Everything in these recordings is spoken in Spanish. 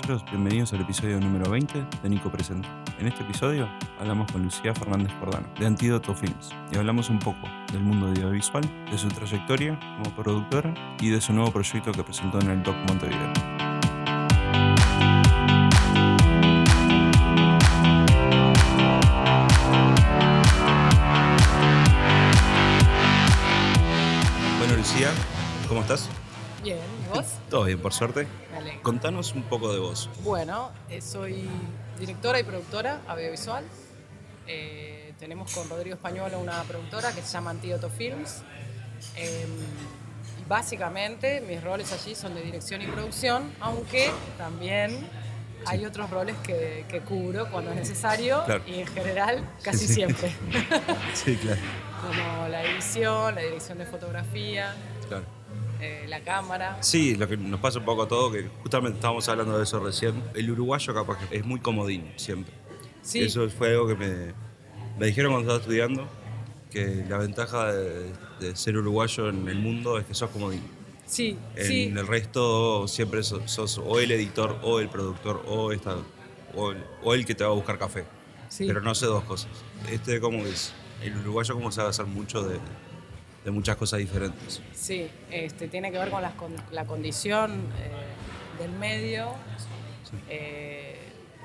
caballeros, bienvenidos al episodio número 20 de Nico Presenta. En este episodio hablamos con Lucía Fernández Cordano, de Antídoto Films, y hablamos un poco del mundo audiovisual, de su trayectoria como productora y de su nuevo proyecto que presentó en el Doc Montevideo. Bueno, Lucía, ¿cómo estás? Bien, ¿y vos? Todo bien, por suerte. Contanos un poco de vos. Bueno, eh, soy directora y productora audiovisual. Eh, tenemos con Rodrigo Española una productora que se llama Antídoto Films. Eh, y básicamente mis roles allí son de dirección y producción, aunque también hay otros roles que, que cubro cuando es necesario Claro. y en general casi Sí. siempre. Sí, claro. Como la edición, la dirección de fotografía, claro. Eh, la cámara. Sí, lo que nos pasa un poco a todos, que justamente estábamos hablando de eso recién. El uruguayo capaz que es muy comodín siempre. Sí. Eso fue algo que me, me dijeron cuando estaba estudiando, que la ventaja de, de ser uruguayo en el mundo es que sos comodín. Sí, En sí. el resto siempre sos, sos o el editor o el productor o, esta, o, el, o el que te va a buscar café. Sí. Pero no sé dos cosas. Este como es, el uruguayo como sabe hacer mucho de, de muchas cosas diferentes. Sí, este, tiene que ver con la condición eh, del medio, eh,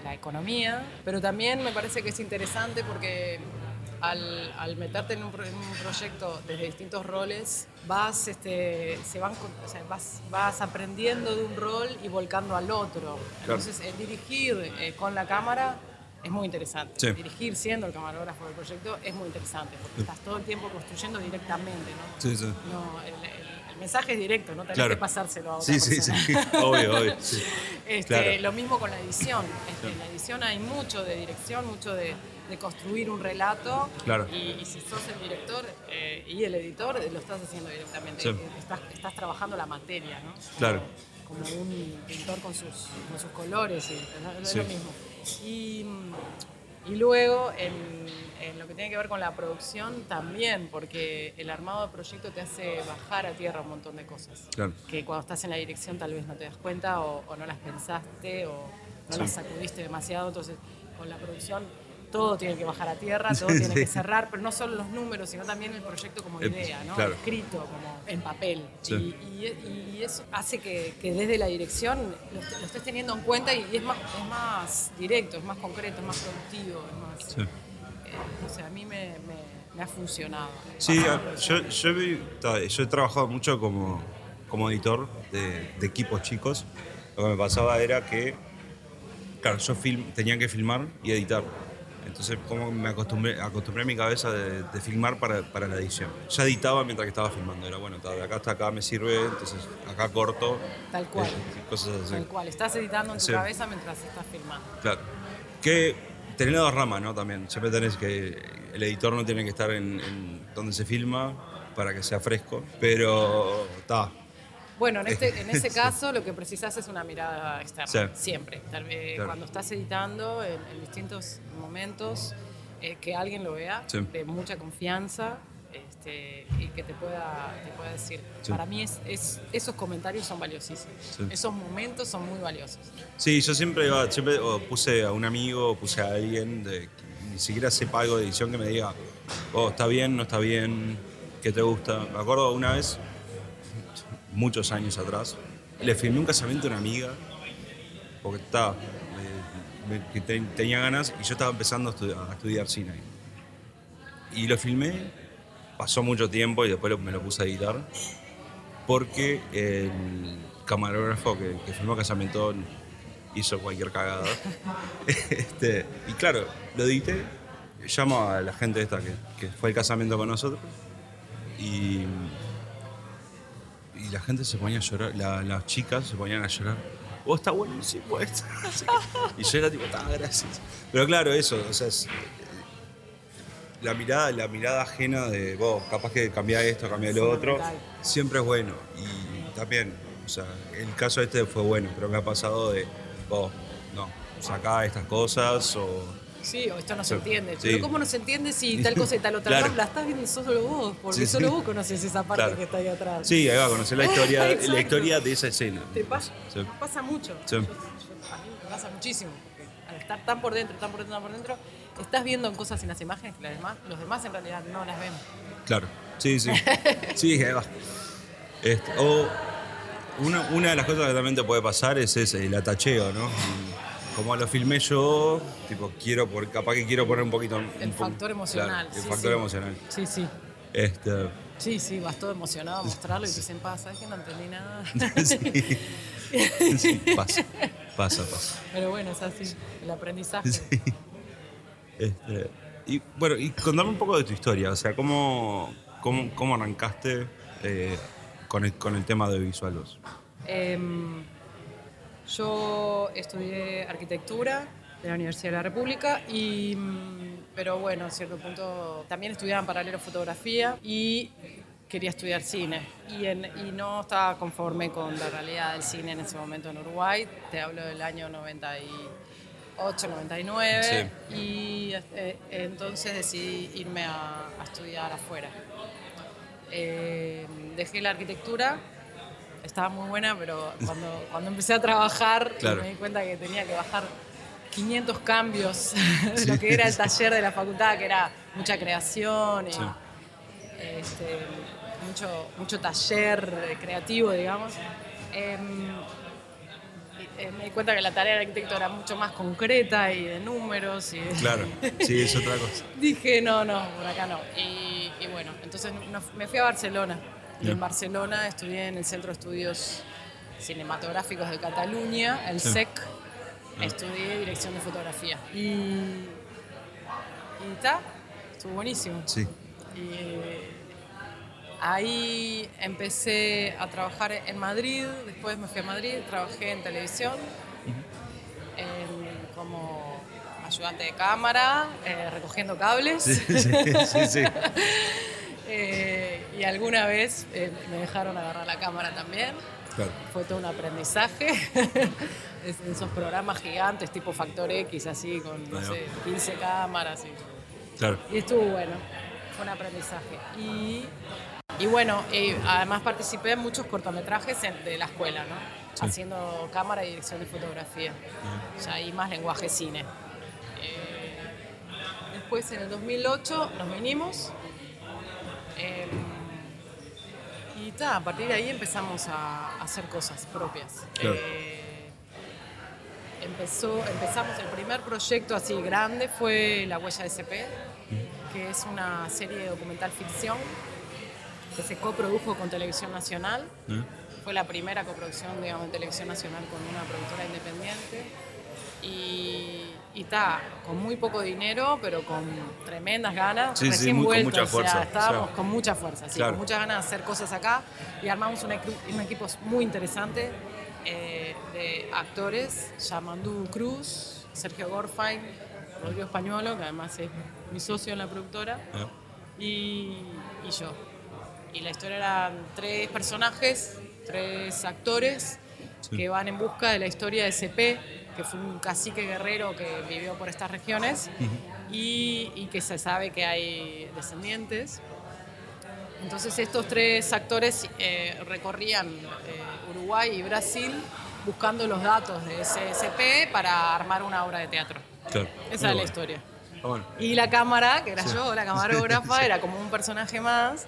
la economía, pero también me parece que es interesante porque al, al meterte en un, pro- en un proyecto desde distintos roles, vas, este, se van, con- o sea, vas, vas aprendiendo de un rol y volcando al otro. Entonces, el dirigir eh, con la cámara es muy interesante. Sí. Dirigir siendo el camarógrafo del proyecto es muy interesante porque estás todo el tiempo construyendo directamente, ¿no? Sí, sí. No, el, el- el mensaje es directo, no tenés Claro. que pasárselo a otra Sí, sí, persona. sí. obvio, obvio. sí. Este, Claro. Lo mismo con la edición. Este, En la edición hay mucho de dirección, mucho de, de construir un relato. Claro. Y, y si sos el director eh, y el editor, lo estás haciendo directamente. Sí. Eh, Estás, estás trabajando la materia, ¿no? Como- Claro. Como un pintor con sus, con sus colores, y, es Sí. lo mismo. Y, y luego, en, en lo que tiene que ver con la producción, también, porque el armado de proyecto te hace bajar a tierra un montón de cosas Claro. que cuando estás en la dirección tal vez no te das cuenta o, o no las pensaste o no Sí. las sacudiste demasiado. Entonces, con la producción todo tiene que bajar a tierra, todo Sí, tiene sí. que cerrar, pero no solo los números, sino también el proyecto como El- idea, ¿no? claro. escrito, como en papel. Sí. Y, y- y eso hace que, que desde la dirección lo, lo estés teniendo en cuenta y, es, más, es más directo, es más concreto, es más productivo, es más... Eh, no sé, a mí me, me- me ha funcionado. Sí, yo, he trabajado mucho como, como editor de, de equipos chicos. Lo que me pasaba era que, claro, yo film, tenía que filmar y editar. Entonces, como me acostumbré, acostumbré a mi cabeza de, de filmar para, para la edición. Ya editaba mientras que estaba filmando. Era bueno, de acá hasta acá me sirve, entonces acá corto. Tal cual. eh, cosas así. Tal cual, estás editando en tu Sí. cabeza mientras estás filmando. Claro. Que tenés las dos ramas, ¿no? También. Siempre tenés que. El editor no tiene que estar en, en donde se filma para que sea fresco. Pero. está. Bueno, en, este, en ese caso lo que precisas es una mirada externa, Sí. siempre. Tal vez Claro. Cuando estás editando en, en distintos momentos, eh, que alguien lo vea Sí. de mucha confianza este, y que te pueda, te pueda decir. Sí. Para mí es, es- esos comentarios son valiosísimos. Sí. Esos momentos son muy valiosos. Sí, yo siempre, iba- siempre puse a un amigo o puse a alguien de, ni siquiera sepa algo de edición que me diga, oh, está bien, no está bien, qué te gusta. Me acuerdo una vez, muchos años atrás, le filmé un casamiento a una amiga, porque estaba, tenía ganas y yo estaba empezando a, estudiar- a estudiar cine. Y lo filmé, pasó mucho tiempo y después me lo puse a editar, porque el camarógrafo que, que filmó Casamiento hizo cualquier cagada. Este, y claro, lo edité, llamo a la gente esta que, que fue el casamiento con nosotros y, y la gente se ponía a llorar, la- las chicas se ponían a llorar. Oh, está buenísimo esto. Y yo era tipo, está, gracias. Pero claro, eso, o sea, es, la mirada, la mirada ajena de vos, capaz que cambia esto, cambia lo otro, siempre es bueno. Y también, o sea, el caso este fue bueno, pero me ha pasado de, vos, no, sacá estas cosas o. Sí, o esto no se entiende. Sí. Pero ¿cómo no se entiende si tal cosa y tal otra Claro. no? La estás viendo solo vos, porque Sí, solo sí. vos conoces esa parte Claro. que está ahí atrás. Sí, ahí va a conocer la historia, la historia de esa escena. Te pasa, pasa mucho. Sí. Yo- yo- a mí pasa muchísimo. al estar tan por dentro, tan por dentro, tan por dentro, estás viendo cosas en las imágenes que las demás- los demás en realidad no las ven. Claro, sí, sí. Sí, ahí va. Este, o una, una de las cosas que también te puede pasar es ese, el atacheo, ¿no? Como lo filmé yo, tipo, quiero por, capaz que quiero poner un poquito. El un po- factor emocional. claro, el sí, factor sí. emocional. Sí, sí. Este, Sí, sí, vas todo emocionado a mostrarlo y te dicen, pasa, es que no entendí nada. sí. Sí, pasa, pasa, pasa. Pero bueno, es así, el aprendizaje. Sí. Este, y bueno, y contame un poco de tu historia, o sea, cómo, cómo, cómo arrancaste eh, con, el, con el tema de visualos. Em, yo estudié arquitectura de la Universidad de la República y mm, pero bueno, a cierto punto también estudiaba en paralelo fotografía y quería estudiar cine y, en- y no estaba conforme con la realidad del cine en ese momento en Uruguay. Te hablo del año 98, 99 y eh, entonces decidí irme a, a estudiar afuera. Eh, dejé la arquitectura, estaba muy buena, pero cuando, cuando empecé a trabajar Claro. me di cuenta que tenía que bajar 500 cambios de lo que era el taller de la facultad, que era mucha creación y Sí. este, mucho, mucho taller creativo, digamos. Em, eh, me di cuenta que la tarea del arquitecto era mucho más concreta y de números y de- Claro, sí, es otra cosa. Dije, no, no, por acá no. Y, y bueno, entonces me fui a Barcelona. Y en Barcelona estudié en el Centro de Estudios Cinematográficos de Cataluña, el. SEC. Estudié dirección de fotografía. Y. Y está, estuvo buenísimo. Sí, Y ahí empecé a trabajar en Madrid, después me fui a Madrid, trabajé en televisión en- como ayudante de cámara, eh, recogiendo cables. sí, sí. Eh, y alguna vez eh, me dejaron agarrar la cámara también. Claro. Fue todo un aprendizaje. Es- esos programas gigantes tipo Factor X, así, con, no sé, 15 cámaras. Y, Claro. y estuvo bueno, fue un aprendizaje. Y, y bueno, eh, además participé en muchos cortometrajes en- de la escuela, ¿no? Sí. Haciendo cámara y dirección de fotografía. Ya ahí más lenguaje cine. Eh, después en el 2008 nos vinimos. Eh, y ta, a partir de ahí empezamos a, a hacer cosas propias. Claro. Eh, empezó, empezamos el primer proyecto así grande fue La Huella SP, que es una serie de documental ficción que se coprodujo con Televisión Nacional. ¿Eh? Fue la primera coproducción, digamos, de Televisión Nacional con una productora independiente. Y, y ta, con muy poco dinero, pero con tremendas ganas. Sí, sí, recién muy- con vueltos, mucha o sea, fuerza, estábamos o sea. con mucha fuerza, sí, Claro. con muchas ganas de hacer cosas acá. Y armamos un, un equipo muy interesante eh, de actores, Yamandu Cruz, Sergio Gorfain, Rodrigo Españolo, que además es mi socio en la productora ¿Eh? y, y yo. Y la historia eran tres personajes, tres actores Sí. que van en busca de la historia de CP, que fue un cacique guerrero que vivió por estas regiones y, y que se sabe que hay descendientes. Entonces estos tres actores eh, recorrían eh, Uruguay y Brasil buscando los datos de CP para armar una obra de teatro. Claro. Esa Muy es la bueno. historia. Ah, bueno. Y la cámara, que era Sí. yo, la camarógrafa, era como un personaje más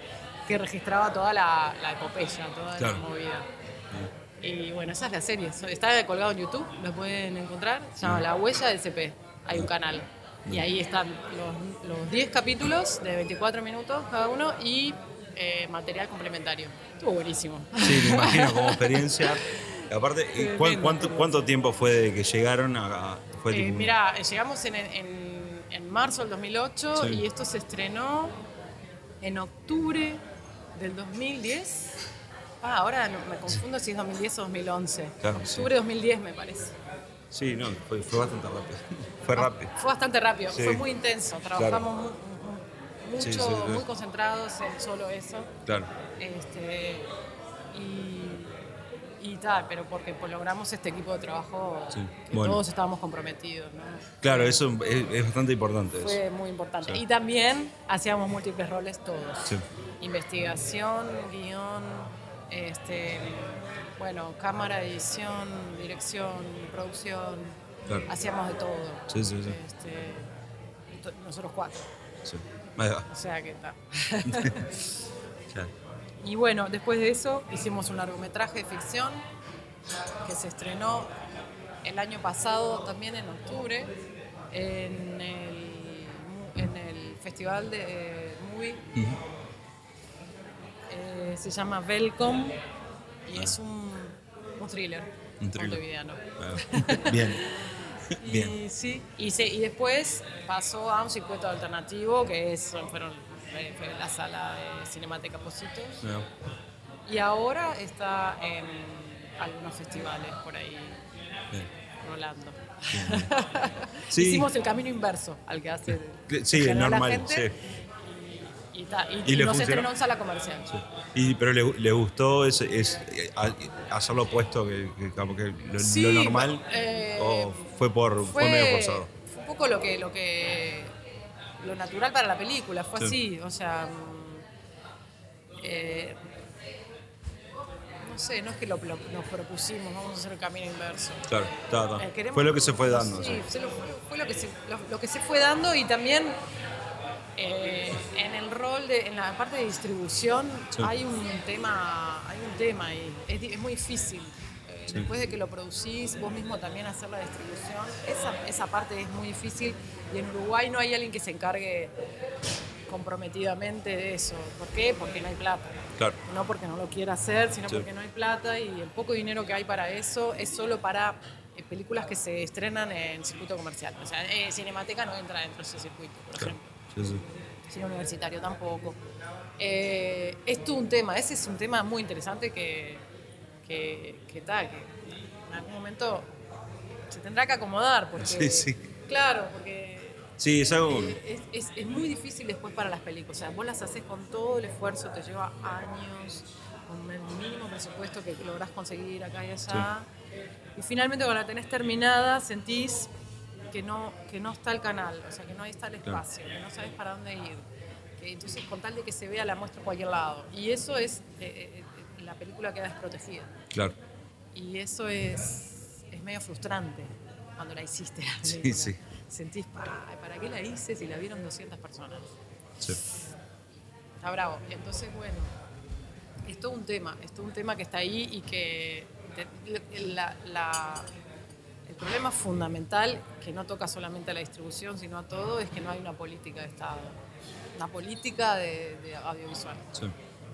que registraba toda la, la epopeya, toda Claro. la movida. Y bueno, esa es la serie. Está colgado en YouTube, lo pueden encontrar. Se llama La Huella del CP. Hay un canal. Y ahí están los, los 10 capítulos de 24 minutos cada uno y eh, material complementario. Estuvo buenísimo. Sí, me imagino como experiencia. Aparte, ¿y cuán- Tremendo, cuánto, tremendo. ¿cuánto tiempo fue de que llegaron a.? fue Eh, mira, llegamos en, en- en marzo del 2008 Sí. y esto se estrenó en octubre del 2010. Ah, ahora no- me confundo si es 2010 o 2011. Claro, octubre de 2010 me parece. Sí, no, fue, fue bastante rápido. Fue rápido. Fue bastante rápido, Sí. fue muy intenso. Trabajamos mu- mu- mucho, Sí, muy concentrados en solo eso. Claro. Este, y, y tal, pero porque pues, logramos este equipo de trabajo que bueno. todos estábamos comprometidos. ¿no? Claro, eso es, es bastante importante. Eso. Fue muy importante. Y también hacíamos múltiples roles todos. Investigación, guion, este, bueno, cámara, edición, dirección, producción. Claro. hacíamos de todo. Sí, sí, sí. Este, nosotros cuatro. Sí. Ahí va. O sea que está. Claro. Y bueno, después de eso hicimos un largometraje de ficción que se estrenó el año pasado, también en octubre, en el, en el Festival de Movie. Eh, se llama Velcom y es un, un thriller, Un thriller. Ah, Bien. Y, Bien. sí, y, se- y después pasó a un circuito alternativo que es, fueron, eh, fue la sala de Cinemateca Positos. No. Y ahora está en algunos festivales por ahí Bien. rolando. Sí. Hicimos el camino inverso al que hace sí, general la normal, gente. sí. Y, ta- y- ¿Y y nos funcionó? estrenó en sala comercial. Y, pero le, le gustó es, es, hacer lo opuesto que, que, como que lo, Sí, lo normal eh, o fue por fue, medio forzado. fue un poco lo que, lo que lo natural para la película, fue Sí. así, o sea, mm, eh, no sé, no es que lo, lo- nos propusimos, vamos a hacer el camino inverso. Claro, está. Eh, fue lo que se fue dando. Sí, se lo- fue lo que se, lo que se fue dando y también eh, en el rol de, en la parte de distribución Sí. hay un tema, hay un tema ahí. Es, es muy difícil. Eh, Sí. Después de que lo producís, vos mismo también hacer la distribución, esa, esa parte es muy difícil y en Uruguay no hay alguien que se encargue comprometidamente de eso. ¿Por qué? Porque no hay plata. Claro. No porque no lo quiera hacer, sino Sí. porque no hay plata y el poco dinero que hay para eso es solo para eh, películas que se estrenan en circuito comercial. O sea, eh, Cinemateca no entra dentro de ese circuito, por Claro. ejemplo. Sí, sí. Cine universitario tampoco. Eh, es todo un tema, ese es un tema muy interesante que, que, que, ta, que en algún momento se tendrá que acomodar. Porque, Sí, sí. Claro, porque Sí, es algo. es, es- es muy difícil después para las películas. O sea, vos las haces con todo el esfuerzo, te lleva años, con el mínimo presupuesto que lográs conseguir acá y allá. Y finalmente cuando la tenés terminada, sentís que no, que no está el canal, o sea, que no está el Claro. espacio, que no sabes para dónde ir. Que entonces, con tal de que se vea, la muestra a cualquier lado. Y eso es, eh, eh, eh, la película queda desprotegida. Claro. Y eso es, es medio frustrante cuando la hiciste. La Sí, película. sí. Sentís, "Ay, ¿para qué la hice si la vieron 200 personas? Sí. Está bravo. Entonces, bueno, es todo un tema, es todo un tema que está ahí y que la- el problema fundamental, que no toca solamente a la distribución, sino a todo, es que no hay una política de Estado, una política de, de audiovisual. Sí.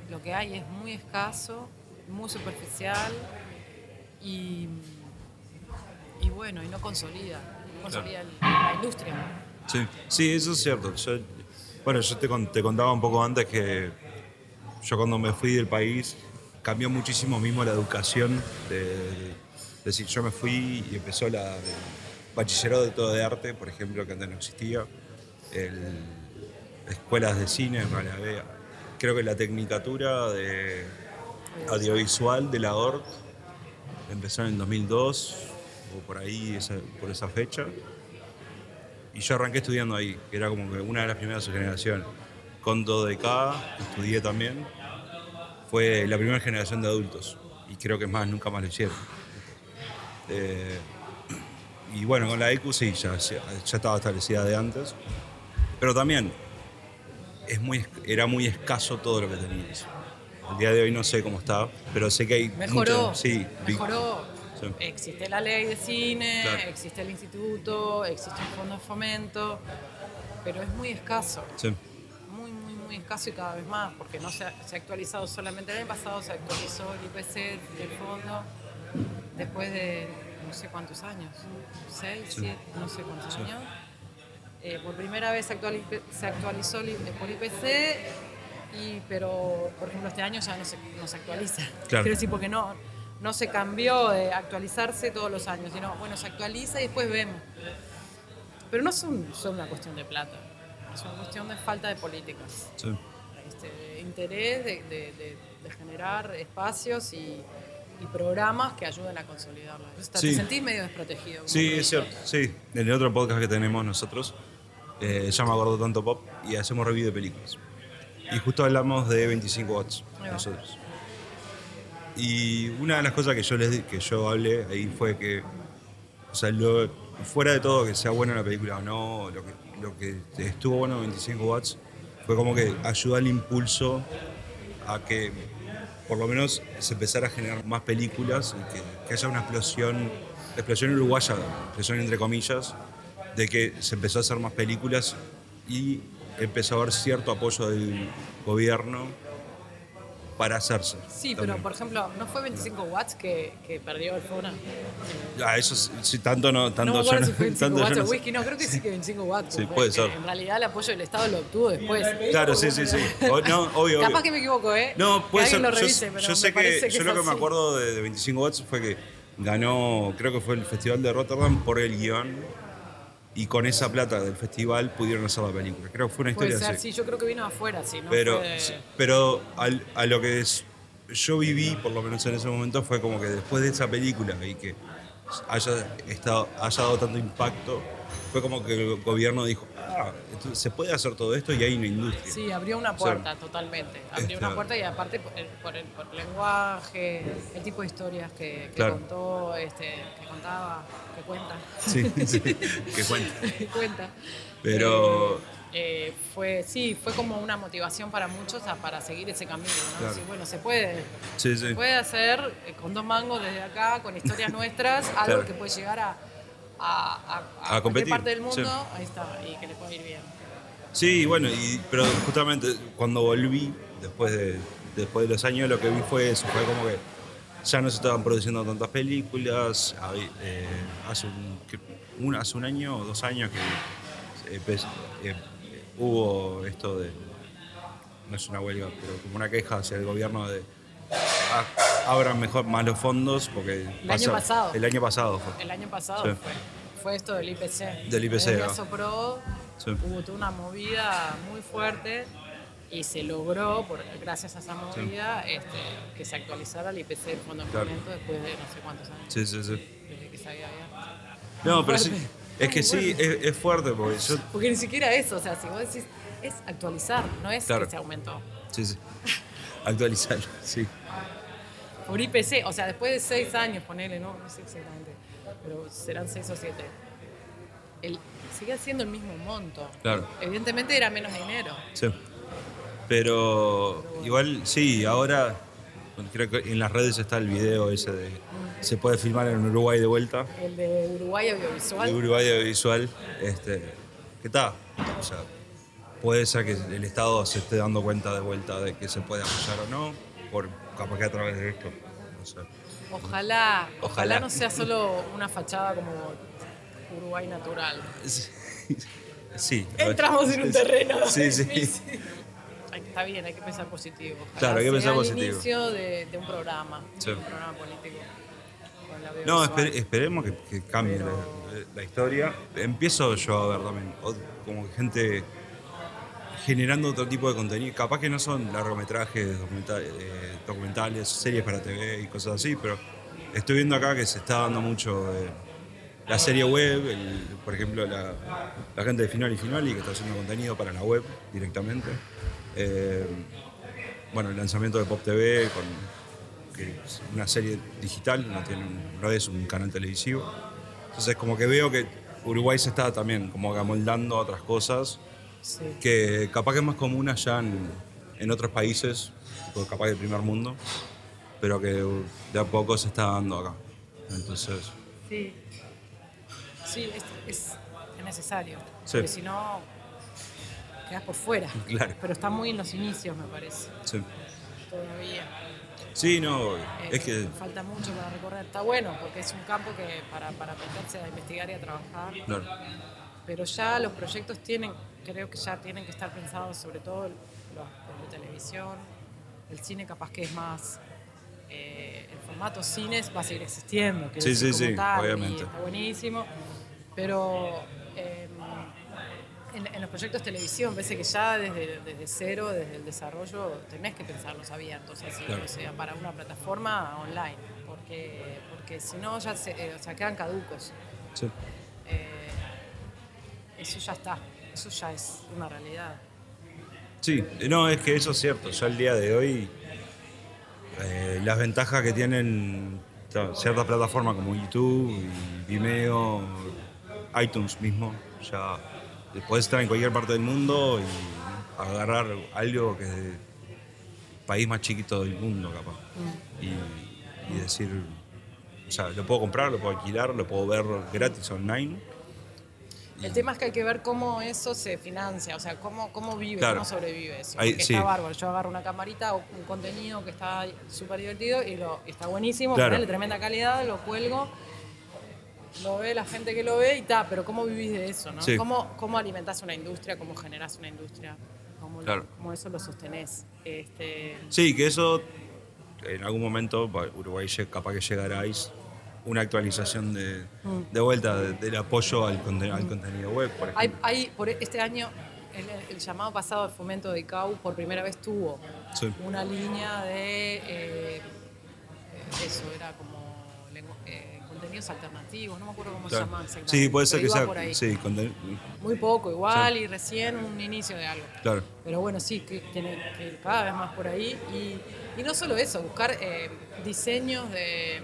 Lo que hay es muy escaso, muy superficial y, y bueno, y no consolida, no consolida la industria. Sí, sí, eso es cierto. Yo- bueno, yo te, te contaba un poco antes que yo cuando me fui del país cambió muchísimo mismo la educación. De, de- decir, yo me fui y empezó la, el bachillerato de todo de arte, por ejemplo, que antes no existía. El, escuelas de cine, en había- Creo que la tecnicatura de audiovisual de la ORT empezó en el 2002 o por ahí, por esa fecha. Y yo arranqué estudiando ahí, que era como que una de las primeras de su generación. Con DK estudié también. Fue la primera generación de adultos. Y creo que más, nunca más lo hicieron. Eh, y bueno, con la EQ sí, ya, estaba establecida de antes. Pero también es muy, era muy escaso todo lo que tenías. El día de hoy no sé cómo está, pero sé que hay Mejoró, sí, mejoró. Sí. Existe la ley de cine, Claro. existe el instituto, existe un fondo de fomento, pero es muy escaso, sí, muy, muy, muy escaso y cada vez más, porque no se ha, se ha actualizado solamente el año pasado, se actualizó el IPC del fondo después de no sé cuántos años, seis, Sí. siete, no sé cuántos Sí. años. Eh, por primera vez se, se actualizó el por IPC, y, pero por ejemplo este año ya no se, no se actualiza. Claro. Quiero decir, porque no, no se cambió de actualizarse todos los años, sino bueno, se actualiza y después vemos. Pero no es un- solo una cuestión de plata, es una cuestión de falta de políticas, sí. este, de interés de, de- de- de generar espacios y, y programas que ayuden a consolidarla. Te Sí. sentís medio desprotegido. Sí, es cierto. Sí, en el otro podcast que tenemos nosotros, eh, se llama Gordo Tanto Pop y hacemos review de películas. Y justo hablamos de 25 watts nosotros. Y una de las cosas que yo les di- que yo hablé ahí fue que, o sea, lo- fuera de todo que sea buena la película o no, lo que, lo que estuvo bueno en 25 watts fue como que ayudó al impulso a que por lo menos se empezara a generar más películas y que, que haya una explosión, explosión uruguaya, explosión entre comillas, de que se empezó a hacer más películas y empezó a haber cierto apoyo del gobierno para hacerse. Sí, pero también. por ejemplo, ¿no fue 25 watts que, que perdió el Fona? Ah, eso sí, tanto no, tanto no yo no- si fue 25 tanto yo watts no o sé. whisky, no, creo que sí que 25 watts. Sí, puede ser. En realidad el apoyo del Estado lo obtuvo después. Claro, sí, sí, sí. O- no, obvio, Capaz obvio. que me equivoco, ¿eh? No, Que puede ser. alguien lo Yo- revise, yo, pero sé me parece que, que yo lo que me acuerdo de, de 25 watts fue que ganó, creo que fue el Festival de Rotterdam por el guion y con esa plata del festival pudieron hacer la película. Creo que fue una Puede historia ser, así. sí, yo creo que vino afuera, sí, ¿no? pero Fue pero al- a lo que es- yo viví, por lo menos en ese momento, fue como que después de esa película y que haya, estado, haya dado tanto impacto, fue como que el gobierno dijo, ah, se puede hacer todo esto y hay una industria. Sí, abrió una puerta totalmente. Abrió una puerta y aparte por el, por el- por el lenguaje, el tipo de historias que, que Claro. contó, este, que contaba, que cuenta. Sí, sí, que cuenta. que cuenta. Pero- Eh, eh, fue, sí, fue como una motivación para muchos a- para seguir ese camino. ¿no? Claro. Decir, bueno, se puede. Sí, Se sí. puede hacer eh, con dos mangos desde acá, con historias nuestras, algo Claro. que puede llegar a, a, a- a competir, parte del mundo. sí. Ahí está, y que le puede ir bien. Sí, bueno, y, pero justamente cuando volví, después de, después de los años, lo que vi fue eso, fue como que ya no se estaban produciendo tantas películas, eh, hace, un, hace un año o dos años que eh, hubo esto de, no es una huelga, pero como una queja hacia el gobierno de ah, abran mejor más los fondos, porque El año pasado. El año pasado fue. El año pasado Sí. fue, fue esto del IPC. Del IPC, ah. Asopro Sí. hubo toda una movida muy fuerte y se logró, por, gracias a esa movida, este, que se actualizara el IPC del Fondo de Claro. Después de no sé cuántos años Sí, sí, sí. desde que se había. No, pero sí, es que sí, es, es fuerte, porque yo Porque ni siquiera eso, o sea, si vos decís, es actualizar, no es Claro. que se aumentó. Sí, sí. Actualizarlo, sí. Por IPC, o sea, después de seis años, ponele, no, no sé exactamente, pero serán seis o siete. El, sigue siendo el mismo monto. Claro. Evidentemente era menos dinero. Sí. Pero igual, sí, ahora creo que en las redes está el video ese de se puede filmar en Uruguay de vuelta, El de Uruguay Audiovisual. de Uruguay audiovisual, este, ¿qué tal? O sea, puede ser que el Estado se esté dando cuenta de vuelta de que se puede apoyar o no, por capaz que a través de esto, no sé. Ojalá, ojalá, Ojalá. no sea solo una fachada como Uruguay natural. Sí. Entramos en un terreno. Sí, sí. difícil. Está bien, hay que pensar positivo. Ojalá Claro, hay que sea pensar el positivo. inicio de, de un programa, Sí. de un programa político. No, audiovisual. esper- esperemos que, que cambie Pero- la, la historia. Empiezo yo a ver también, como que gente generando otro tipo de contenido. Capaz que no son largometrajes, documenta- eh, documentales, series para TV y cosas así, pero estoy viendo acá que se está dando mucho eh, la serie web, por ejemplo, la, gente de Final y Final y que está haciendo contenido para la web directamente. Eh, bueno, el lanzamiento de Pop TV con que es una serie digital, no, tiene, no es un canal televisivo. Entonces como que veo que Uruguay se está también como amoldando a otras cosas Sí. que capaz que es más común allá en, en otros países, capaz del primer mundo, pero que de a poco se está dando acá. Entonces, Sí, sí es, es- es necesario. Sí. Porque si no, quedas por fuera. Claro. Pero está muy en los inicios, me parece, sí. todavía. Sí, no, Eh, es que Falta mucho para recorrer. Está bueno, porque es un campo que para, para meterse a investigar y a trabajar. claro, Pero ya los proyectos tienen, creo que ya tienen que estar pensados, sobre todo los, los de televisión. El cine capaz que es más... eh, el formato cines va a seguir existiendo. quiero Sí, sí, sí, tal, y obviamente. está buenísimo. Pero eh, en, en los proyectos de televisión, parece que ya desde, desde cero, desde el desarrollo, tenés que pensarlos abiertos, así, Claro. o sea, para una plataforma online. Porque, porque si no, ya se, eh, o sea, quedan caducos. sí. Eso ya está, eso ya es una realidad. Sí, no, es que eso es cierto. Ya el día de hoy, eh, las ventajas que tienen ciertas plataformas como YouTube y Vimeo, iTunes mismo, ya puedes estar en cualquier parte del mundo y agarrar algo que es el país más chiquito del mundo, capaz. Y, y decir, o sea, lo puedo comprar, lo puedo alquilar, lo puedo ver gratis online. El tema es que hay que ver cómo eso se financia, o sea, cómo, cómo vive, Claro. cómo sobrevive eso. Ahí- sí. está bárbaro. Yo agarro una camarita o un contenido que está súper divertido y lo, está buenísimo, Claro. tremenda calidad, lo cuelgo, lo ve la gente que lo ve y está, pero ¿cómo vivís de eso? ¿no? Sí. ¿Cómo, ¿Cómo alimentás una industria? ¿Cómo generás una industria? ¿Cómo, lo- cómo eso lo sostenés? Este, Sí, que eso en algún momento Uruguay capaz que llegaráis una actualización de, Mm. de vuelta de- del apoyo al, conten- al contenido web, por Hay, ejemplo. hay por este año, el, el llamado pasado de fomento de ICAU por primera vez tuvo Sí. una línea de eh, eso, era como eh, contenidos alternativos, no me acuerdo cómo se Claro. llama exactamente. Sí, puede ser que sea. por ahí. Sí, conten- Muy poco igual y recién un inicio de algo. claro. Pero bueno, sí, que, que ir cada vez más por ahí. Y, y no solo eso, buscar eh, diseños de,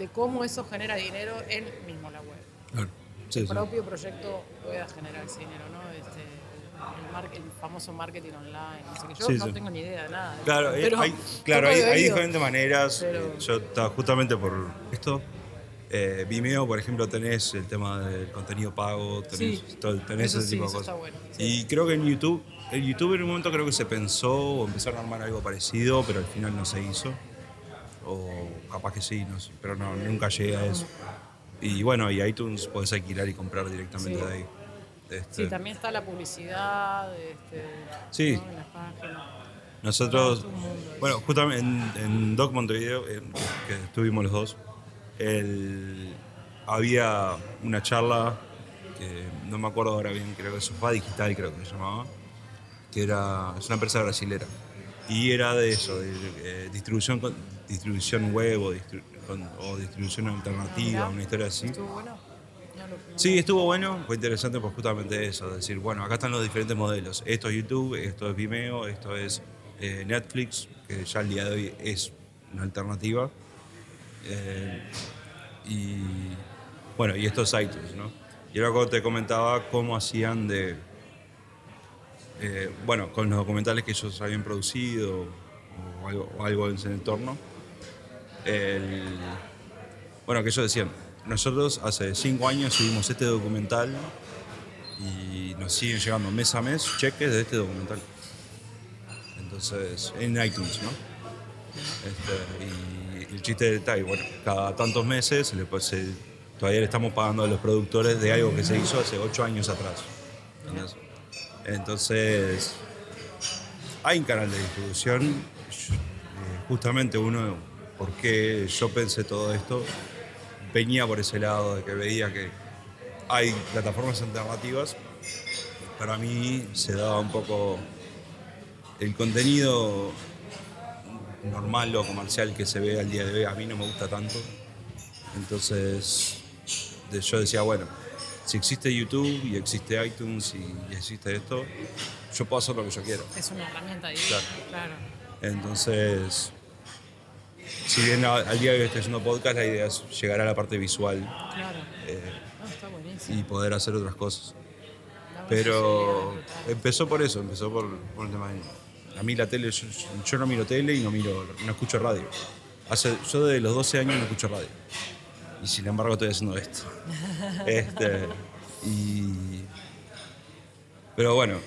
de cómo eso genera dinero en mismo la web claro. Sí, sí. propio proyecto pueda generar ese dinero, ¿no? Este, el, mar- el famoso marketing online, no sé qué. Yo Sí, no sí. tengo ni idea de nada. Claro, eh, pero hay, claro hay, hay diferentes maneras. Pero- Eh, Yo estaba justamente por esto. eh, Vimeo, por ejemplo, tenés el tema del contenido pago, tenés, Sí, todo- tenés eso ese sí, tipo de cosas. bueno, sí. Y creo que en YouTube, en YouTube en un momento creo que se pensó o empezaron a armar algo parecido, pero al final no se hizo. O capaz que sí, no sé, pero no, nunca llegué a eso. Y bueno, y iTunes puedes alquilar y comprar directamente Sí. de ahí. Este, Sí, también está la publicidad este, Sí. ¿no? en las páginas. Nosotros, mundo bueno, justamente en, en Doc Montevideo, en- que estuvimos los dos, el- había una charla que no me acuerdo ahora bien, creo que Sofá Digital, creo que se llamaba, que era, es una empresa brasilera. Y era de eso, de, eh, distribución, con- distribución web o, distri- con- o distribución alternativa, una historia así. ¿Estuvo bueno? No Sí, estuvo bueno, fue interesante por justamente eso, decir, bueno, acá están los diferentes modelos. Esto es YouTube, esto es Vimeo, esto es eh, Netflix, que ya al día de hoy es una alternativa. Eh, y bueno, y esto es iTunes, ¿no? Y cuando te comentaba cómo hacían de, eh, bueno, con los documentales que ellos habían producido o algo, en ese entorno, bueno, que ellos decían, nosotros hace cinco años subimos este documental y nos siguen llegando mes a mes cheques de este documental. Entonces, en iTunes, ¿no? Este, y el chiste está ahí, bueno, cada tantos meses todavía le estamos pagando a los productores de algo que se hizo hace ocho años atrás. ¿entendés? Entonces, hay un canal de distribución. Eh, justamente uno, porque yo pensé todo esto, venía por ese lado de que veía que hay plataformas alternativas. Para mí se daba un poco el contenido normal o comercial que se ve al día de hoy. A mí no me gusta tanto. Entonces yo decía, bueno, si existe YouTube y existe iTunes y existe esto, yo puedo hacer lo que yo quiero. Es una herramienta divina, Claro. claro. Entonces, si bien al día de hoy estoy haciendo podcast, la idea es llegar a la parte visual Claro. eh, está buenísimo. y poder hacer otras cosas. Pero empezó por eso, empezó por, por el tema de... A mí la tele, yo, yo no miro tele y no miro, no escucho radio. Hace, yo desde los 12 años no escucho radio. Y sin embargo estoy haciendo esto. Este, y, pero bueno,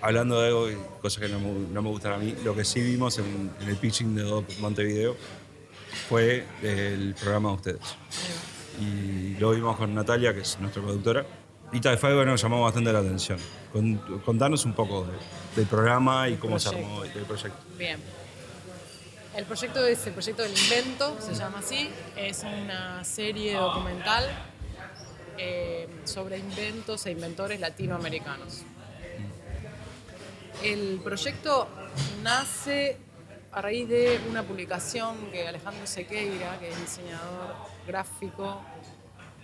hablando de algo, cosas que no me, no me gustan a mí, lo que sí vimos en, en el pitching de Doc Montevideo fue el programa de ustedes. Y lo vimos con Natalia, que es nuestra productora. Y tal, fue nos llamó bastante la atención. Con- contanos un poco de- del programa y cómo se proyecto. armó el proyecto. Bien. El proyecto es el proyecto del invento, se llama así. Es una serie documental eh, sobre inventos e inventores latinoamericanos. El proyecto nace a raíz de una publicación que Alejandro Sequeira, que es diseñador gráfico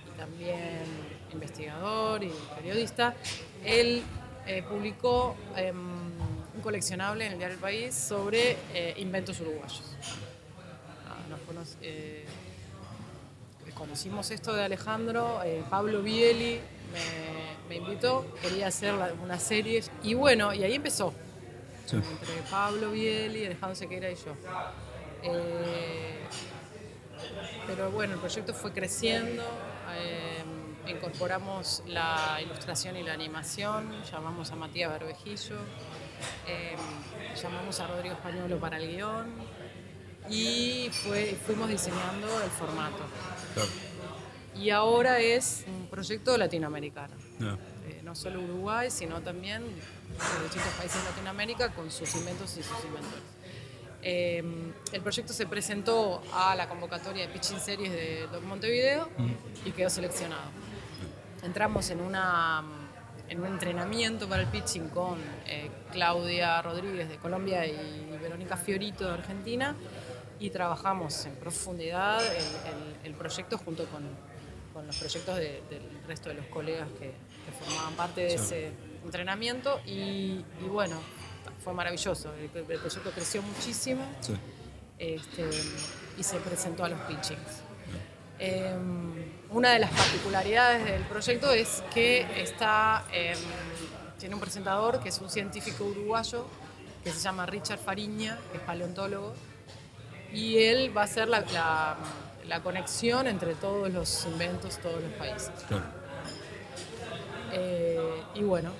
y también investigador y periodista, él eh, publicó em, un coleccionable en el diario El País sobre eh, inventos uruguayos. Ah, nos eh, conocimos esto de Alejandro, eh, Pablo Bieli me, me invitó, quería hacer la- una serie. Y bueno, y ahí empezó. Sí. Entre Pablo Bieli, Alejandro Sequeira y yo. Pero bueno, el proyecto fue creciendo. incorporamos la ilustración y la animación. Llamamos a Matías Berbejillo. Eh, llamamos a Rodrigo Españolo para el guion. Y fue, fuimos diseñando el formato. Claro. Y ahora es un proyecto latinoamericano. No. Eh, no solo Uruguay, sino también de distintos países de Latinoamérica con sus inventos y sus inventores. Eh, el proyecto se presentó a la convocatoria de Pitching Series de Doc Montevideo y quedó seleccionado. Entramos en, una, en un entrenamiento para el pitching con eh, Claudia Rodríguez de Colombia y Verónica Fiorito de Argentina y trabajamos en profundidad el, el- el proyecto junto con, con los proyectos de- del resto de los colegas que, que formaban parte de Sí. ese entrenamiento y, y bueno, fue maravilloso. El, el proyecto creció muchísimo Sí. este, y se presentó a los pitchings. Eh, una de las particularidades del proyecto es que está, eh, tiene un presentador que es un científico uruguayo que se llama Richard Fariña, que es paleontólogo, y él va a ser la, la- la conexión entre todos los inventos, todos los países. Claro. Eh, y bueno,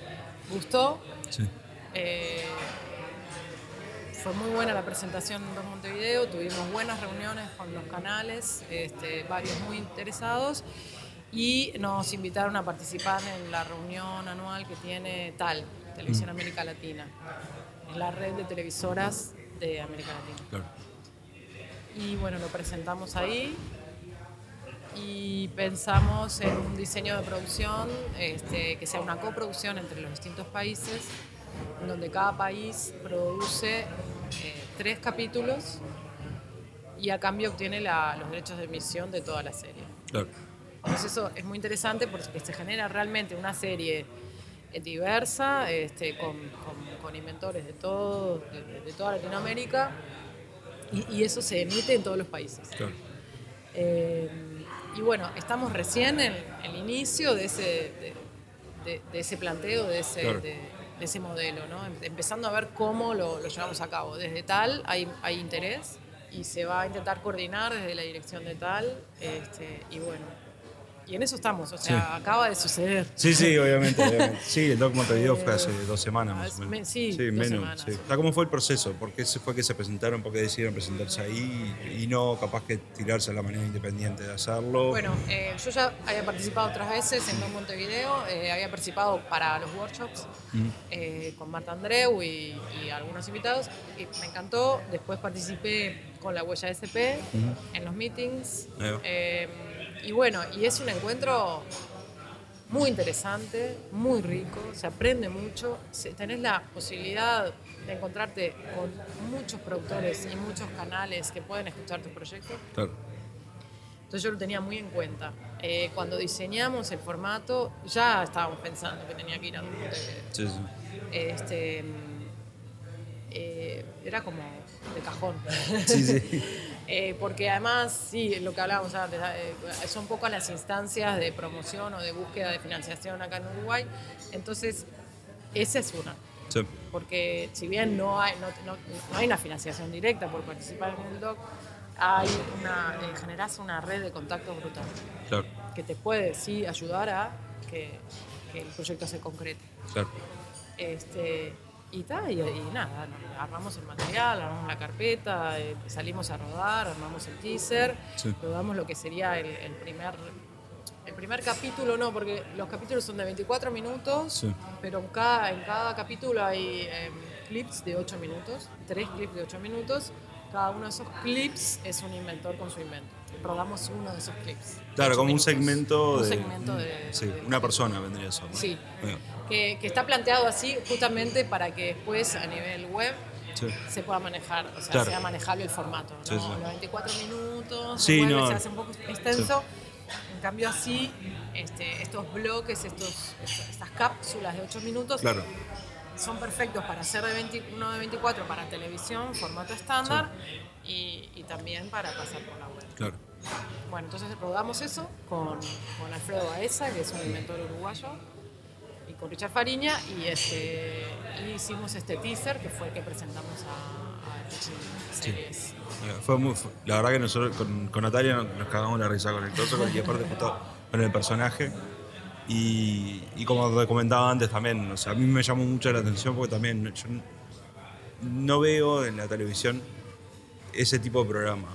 gustó, Sí. eh, fue muy buena la presentación en Montevideo, tuvimos buenas reuniones con los canales, este, varios muy interesados, y nos invitaron a participar en la reunión anual que tiene TAL, Televisión América Latina, es la red de televisoras de América Latina. Claro. Y bueno, lo presentamos ahí y pensamos en un diseño de producción este, que sea una coproducción entre los distintos países, en donde cada país produce eh, tres capítulos y a cambio obtiene la- los derechos de emisión de toda la serie. Claro. Entonces eso es muy interesante porque se genera realmente una serie eh, diversa, este, con, con- con inventores de, todo, de, de toda Latinoamérica, y, y eso se emite en todos los países. Claro. Eh, y bueno, estamos recién en el inicio de ese, de, de- de ese planteo, de ese, Claro. de, ese modelo, ¿no? Em- empezando a ver cómo lo, lo llevamos a cabo. Desde tal hay, hay interés y se va a intentar coordinar desde la dirección de tal, este, y bueno, y en eso estamos, o sea, Sí. acaba de suceder. Sí, sí, obviamente, obviamente. Sí, el Doc Montevideo fue hace dos semanas más o Ah, menos. me- sí, dos menos. semanas. sí. ¿Cómo fue el proceso? ¿Por qué se fue que se presentaron? ¿Por qué decidieron presentarse ahí? Y no capaz que tirarse a la manera independiente de hacerlo. Bueno, eh, yo ya había participado otras veces en Don Montevideo, eh, había participado para los workshops eh, con Marta Andreu y, y algunos invitados, y me encantó. Después participé con la Huella SP en los meetings. Y bueno, y es un encuentro muy interesante, muy rico, se aprende mucho, tenés la posibilidad de encontrarte con muchos productores y muchos canales que pueden escuchar tus proyectos. Claro. Entonces yo lo tenía muy en cuenta. Eh, cuando diseñamos el formato, ya estábamos pensando que tenía que ir a un. Sí, sí. Este, eh, era como de cajón. Sí, sí. Eh, porque además, sí, lo que hablábamos antes, eh, son pocas las instancias de promoción o de búsqueda de financiación acá en Uruguay. Entonces, esa es una. Sí. Porque si bien no hay, no, no- no hay una financiación directa por participar en el DOC, hay una, eh, generás una red de contactos brutal Claro. que te puede sí ayudar a que, que el proyecto se concrete. Claro. Este, y, ta, y, y nada, armamos el material, armamos la carpeta, eh, salimos a rodar, armamos el teaser, Sí. rodamos lo que sería el, el primer el primer capítulo, no, porque los capítulos son de 24 minutos, Sí. pero en cada, en cada capítulo hay em, clips de 8 minutos, tres clips de 8 minutos. Cada uno de esos clips es un inventor con su invento. Rodamos uno de esos clips. Claro, como un minutos. segmento Un de. segmento de. Sí, de- una persona vendría a ser. ¿no? Sí. Bien. Que, que está planteado así justamente para que después a nivel web Sí. se pueda manejar, o sea, Claro. sea manejable el formato. ¿no? Sí, sí. Los 24 minutos, web no. se hace un poco extenso. En cambio así, este, estos bloques, estos, est- estas cápsulas de 8 minutos Claro. son perfectos para hacer de 20 uno de 24 para televisión, formato estándar, y, y también para pasar por la web. Claro. Bueno, entonces rodamos eso con, con Alfredo Baeza, que es un inventor uruguayo, con Richard Fariña, y, este, y hicimos este teaser que fue el que presentamos a, a Series. Eh, Fue muy- fue- la verdad que nosotros con, con Natalia nos, nos cagamos la risa con el coso, con- justo con el personaje. Y, y como te comentaba antes también, o sea, a mí me llamó mucho la atención porque también yo no veo en la televisión ese tipo de programa,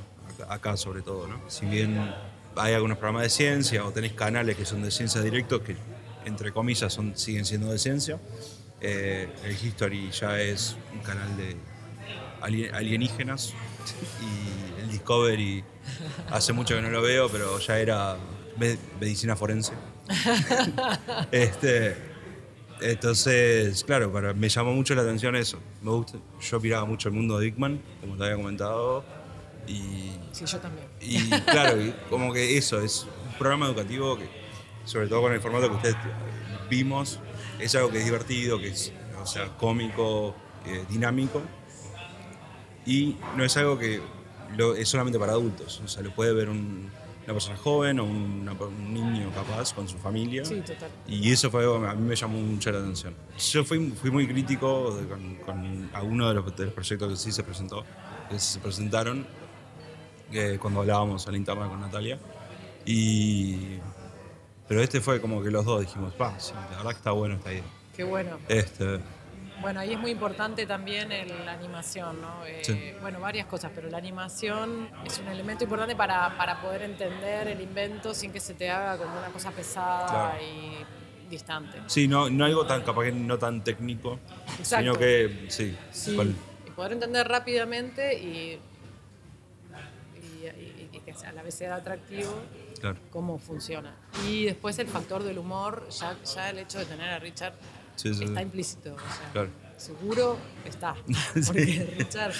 acá, sobre todo, ¿no? Si bien hay algunos programas de ciencia o tenés canales que son de ciencia directo, que entre comillas son, siguen siendo de ciencia, eh, el History ya es un canal de ali- alienígenas y el Discovery hace mucho que no lo veo, pero ya era me- medicina forense. este, entonces, claro, para, me llamó mucho la atención eso. Me gusta, yo miraba mucho el mundo de Dickman, como te había comentado, y, Sí, yo también. y claro, como que eso es un programa educativo que, sobre todo con el formato que ustedes vimos, es algo que es divertido, que es o sea, cómico, eh, dinámico, y no es algo que lo- es solamente para adultos, o sea, lo puede ver un- una persona joven o una- un niño capaz con su familia. Sí, total. Y eso fue algo que a mí me llamó mucho la atención. Yo fui, fui muy crítico de- con, con algunos de los, de los proyectos que sí se presentó, que se presentaron eh, cuando hablábamos al interno con Natalia. Y, pero este fue como que los dos dijimos, pa, sí, la verdad que está bueno esta idea. Qué bueno. Este, Bueno, ahí es muy importante también la animación, ¿no? Eh, Sí. Bueno, varias cosas, pero la animación es un elemento importante para, para poder entender el invento sin que se te haga como una cosa pesada Claro. y distante. sí, no, no algo tan capaz que no tan técnico, Exacto. sino que sí, Sí, y poder entender rápidamente y, y, y- y que a la vez sea atractivo claro. cómo funciona. Y después el factor del humor, ya, ya el hecho de tener a Richard Sí, sí, está sí. implícito. O sea, Claro. Seguro está. Porque Richard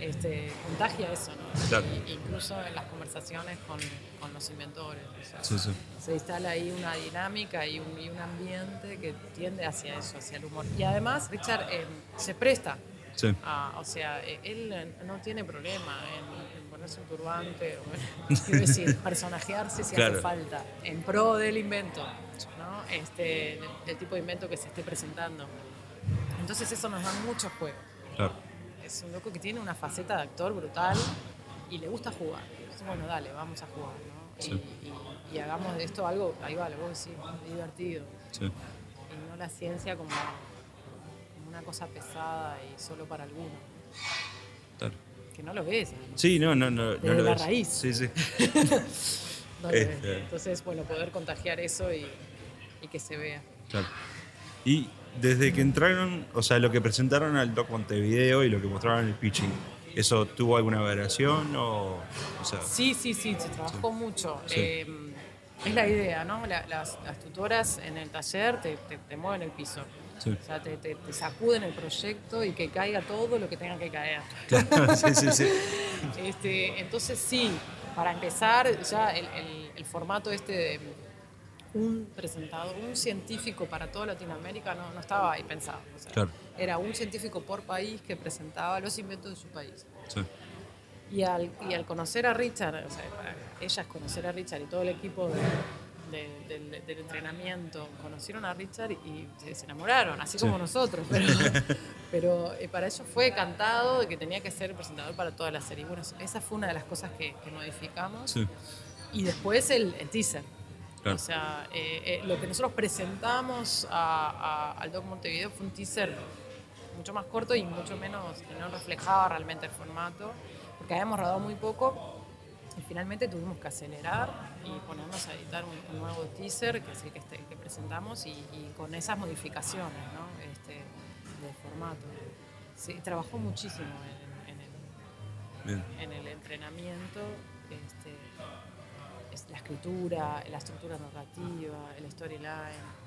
este, contagia eso, ¿no? Claro. Y- incluso en las conversaciones con, con los inventores. o sea. Se instala ahí una dinámica y un, y un ambiente que tiende hacia eso, hacia el humor. Y además, Richard eh, se presta Sí. a- o sea, eh, él eh, no tiene problema en, en ponerse un turbante, o, quiero decir, personajearse si Claro. hace falta, en pro del invento, ¿no? este, del, del tipo de invento que se esté presentando. Entonces eso nos da mucho juego. Claro. Es un loco que tiene una faceta de actor brutal y le gusta jugar. Entonces, bueno, dale, vamos a jugar, ¿no? Sí. Y, y- y hagamos de esto algo, ahí va, vos decís, divertido. Sí. Y no la ciencia como una cosa pesada y solo para algunos. Claro. Que no lo ves. además. Sí, no, no, no, no Desde lo la ves. raíz. Sí, sí. No. Este. Entonces, bueno, poder contagiar eso y, y que se vea. Claro. Y desde que entraron, o sea, lo que presentaron al Doc Montevideo y lo que mostraron en el pitching, ¿eso tuvo alguna variación o, o sea, Sí, sí, sí, se trabajó mucho. Sí. Eh, es la idea, ¿no? La- las, las tutoras en el taller te, te- te mueven el piso. Sí. O sea, te, te- te sacuden el proyecto y que caiga todo lo que tenga que caer. Claro, sí, sí, sí. Este, entonces sí, para empezar ya el, el- el formato este de un presentador, un científico para toda Latinoamérica no, no estaba ahí pensado. O sea, Claro. Era un científico por país que presentaba los inventos de su país. Sí. Y al, y al conocer a Richard, o sea, para ellas conocer a Richard y todo el equipo de- de- del, del entrenamiento, conocieron a Richard y se, enamoraron, así Sí. como nosotros. Pero, pero eh, para ellos fue cantado de que tenía que ser presentador para toda la serie. Bueno, esa fue una de las cosas que, que modificamos. Sí. Y después el, el teaser. Claro. O sea, eh, eh, lo que nosotros presentamos a- a- al Doc Montevideo fue un teaser mucho más corto y mucho menos, que no reflejaba realmente el formato, porque habíamos rodado muy poco y finalmente tuvimos que acelerar y ponernos a editar un, un nuevo teaser, que es el que, este- que presentamos, y, y con esas modificaciones ¿no? este, de formato. Sí, trabajó muchísimo en- en el, Bien. en el entrenamiento, este, es la escritura, la estructura narrativa, el storyline.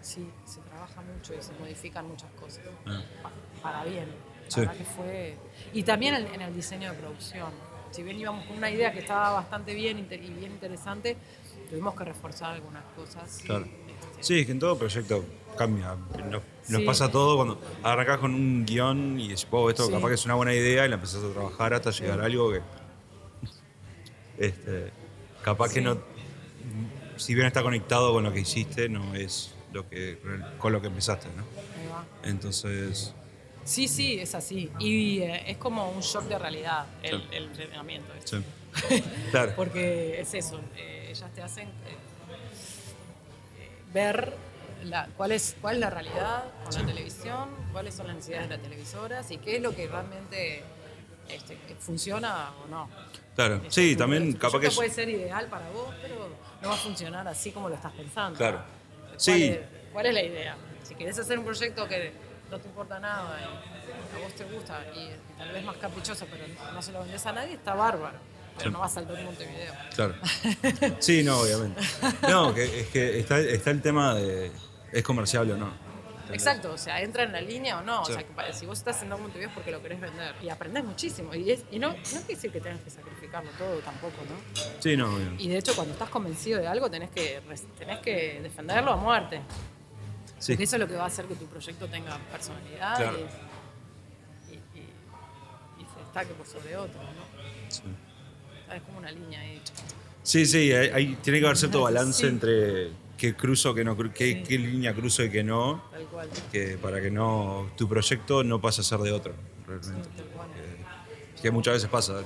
Sí, se trabaja mucho y se modifican muchas cosas. Ah. Pa- Para bien. Sí. que fue. Y también en, en el diseño de producción. Si bien íbamos con una idea que estaba bastante bien inter- y bien interesante, tuvimos que reforzar algunas cosas. Claro. Este, Sí, es que en todo proyecto cambia. Nos, pasa todo cuando arrancás con un guion y decís, "Oh, esto Sí. capaz que es una buena idea y la empezás a trabajar hasta llegar a algo que Este, capaz que no. Si bien está conectado con lo que hiciste, no es lo que con lo que empezaste, ¿no? Entonces. Sí, sí, es así. Y eh, es como un shock de realidad el, Sí. el entrenamiento. ¿viste? Sí. claro. Porque es eso, eh, ellas te hacen eh, ver la- cuál, es, cuál es la realidad con la televisión, cuáles son las necesidades de las televisoras y qué es lo que realmente este, funciona o no. Claro. Ese Sí, también capaz yo que. que puede ser ideal para vos, pero no va a funcionar así como lo estás pensando. Claro. ¿Cuál Sí. Es, ¿Cuál es la idea? Si querés hacer un proyecto que no te importa nada y a vos te gusta y, y tal vez más caprichoso, pero no se lo vendés a nadie, está bárbaro. Pero no va a saltar en Montevideo. Claro. Sí, no, obviamente. No, que, es que está, está el tema de. ¿Es comercial o no? Exacto, o sea, entra en la línea o no. Sí. O sea, que si vos estás haciendo Montevideo es porque lo querés vender. Y aprendés muchísimo. Y, es, y no, no quiere decir que tengas que sacrificarlo todo tampoco, ¿no? Sí, no, obviamente. Y de hecho, cuando estás convencido de algo, tenés que, tenés que defenderlo a muerte. Sí. Porque eso es lo que va a hacer que tu proyecto tenga personalidad Claro. y, y- y- y se destaque por sobre otro, ¿no? Sí. Es como una línea ahí. Sí, sí, hay, hay- tiene que haber cierto balance Sí. entre qué cruzo, qué no, qué, qué línea cruzo y qué no, Tal cual. que para que no tu proyecto no pase a ser de otro, realmente. Tal cual. Que, que muchas veces pasa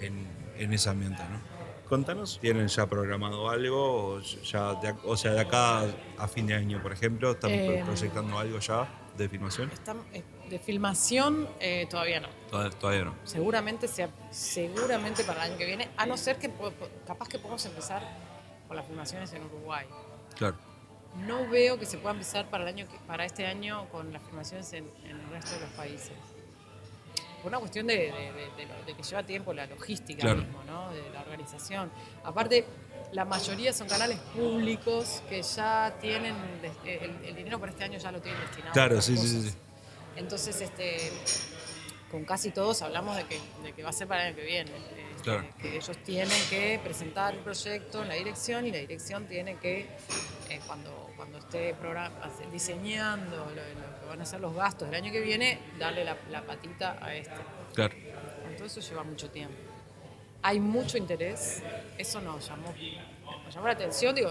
en, en- en ese ambiente, ¿no? Contanos, ¿tienen ya programado algo? O, ya de, ac- o sea, de acá a fin de año, por ejemplo, ¿están Eh, proyectando algo ya de filmación? Están- eh, de filmación eh, todavía no. Todavía, todavía no. Seguramente sea, seguramente para el año que viene, a no ser que capaz que podamos empezar con las filmaciones en Uruguay. Claro, No veo que se pueda empezar para el año que- para este año con las filmaciones en, en el resto de los países. Por una cuestión de, de- de- de lo- de que lleva tiempo la logística Claro. mismo, ¿no? De la organización. Aparte, la mayoría son canales públicos que ya tienen des- el, el dinero para este año ya lo tienen destinado. Claro, sí, sí, sí. Entonces, este, con casi todos hablamos de que, de que va a ser para el año que viene. este, Claro. Que ellos tienen que presentar el proyecto en la dirección y la dirección tiene que, eh, cuando, cuando esté diseñando lo que van a ser los gastos del año que viene, darle la, la patita a este. claro. Entonces eso lleva mucho tiempo. Hay mucho interés, eso nos llamó, nos llamó la atención, digo,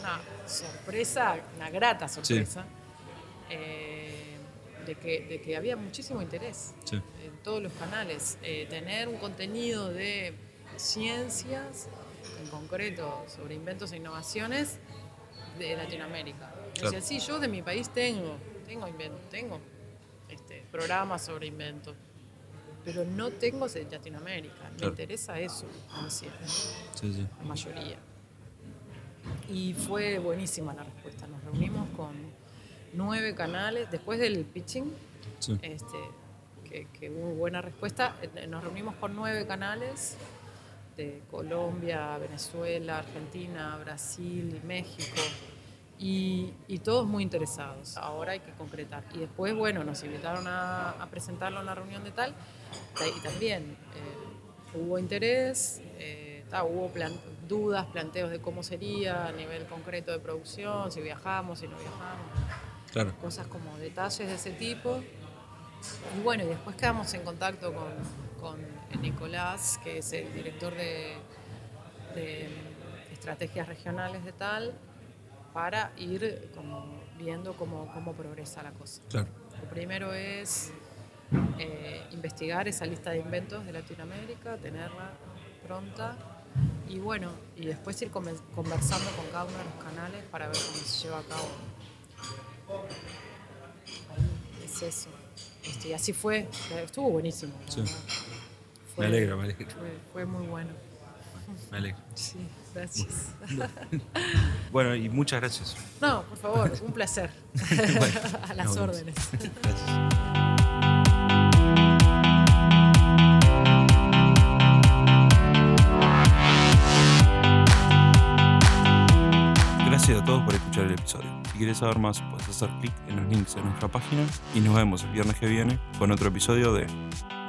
una sorpresa, una grata sorpresa, eh, de, que, de que había muchísimo interés Sí. en todos los canales. Eh, tener un contenido de ciencias, en concreto sobre inventos e innovaciones de Latinoamérica. Claro. decía, sí, yo de mi país tengo, tengo, invento, tengo este, programas sobre inventos, pero no tengo de Latinoamérica. Me Claro. interesa eso, decía, Sí, sí. la mayoría. Y fue buenísima la respuesta. Nos reunimos con nueve canales, después del pitching, Sí. este, que, que hubo buena respuesta. eh, Nos reunimos con nueve canales de Colombia, Venezuela, Argentina, Brasil, México, y, y todos muy interesados. Ahora hay que concretar. Y después, bueno, nos invitaron a, a presentarlo en la reunión de tal, y también eh, hubo interés, eh, ta, hubo plan- dudas, planteos de cómo sería a nivel concreto de producción, si viajamos, si no viajamos Claro. cosas como detalles de ese tipo. Y bueno, y después quedamos en contacto con, con Nicolás, que es el director de, de estrategias regionales de tal, para ir como viendo cómo, cómo progresa la cosa. Claro. Lo primero es eh, investigar esa lista de inventos de Latinoamérica, tenerla pronta y bueno, y después ir conversando con cada uno de los canales para ver cómo se lleva a cabo. Ahí es eso. Este, y así fue, estuvo buenísimo. Sí. Me alegra, me alegra. Fue, fue muy bueno. Me alegra. Sí, gracias. Bueno, y muchas gracias. No, por favor, un placer. Bueno, a las órdenes. Gracias. Gracias a todos por escuchar el episodio. Si quieres saber más, puedes hacer clic en los links de nuestra página y nos vemos el viernes que viene con otro episodio de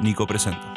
Nico Presenta.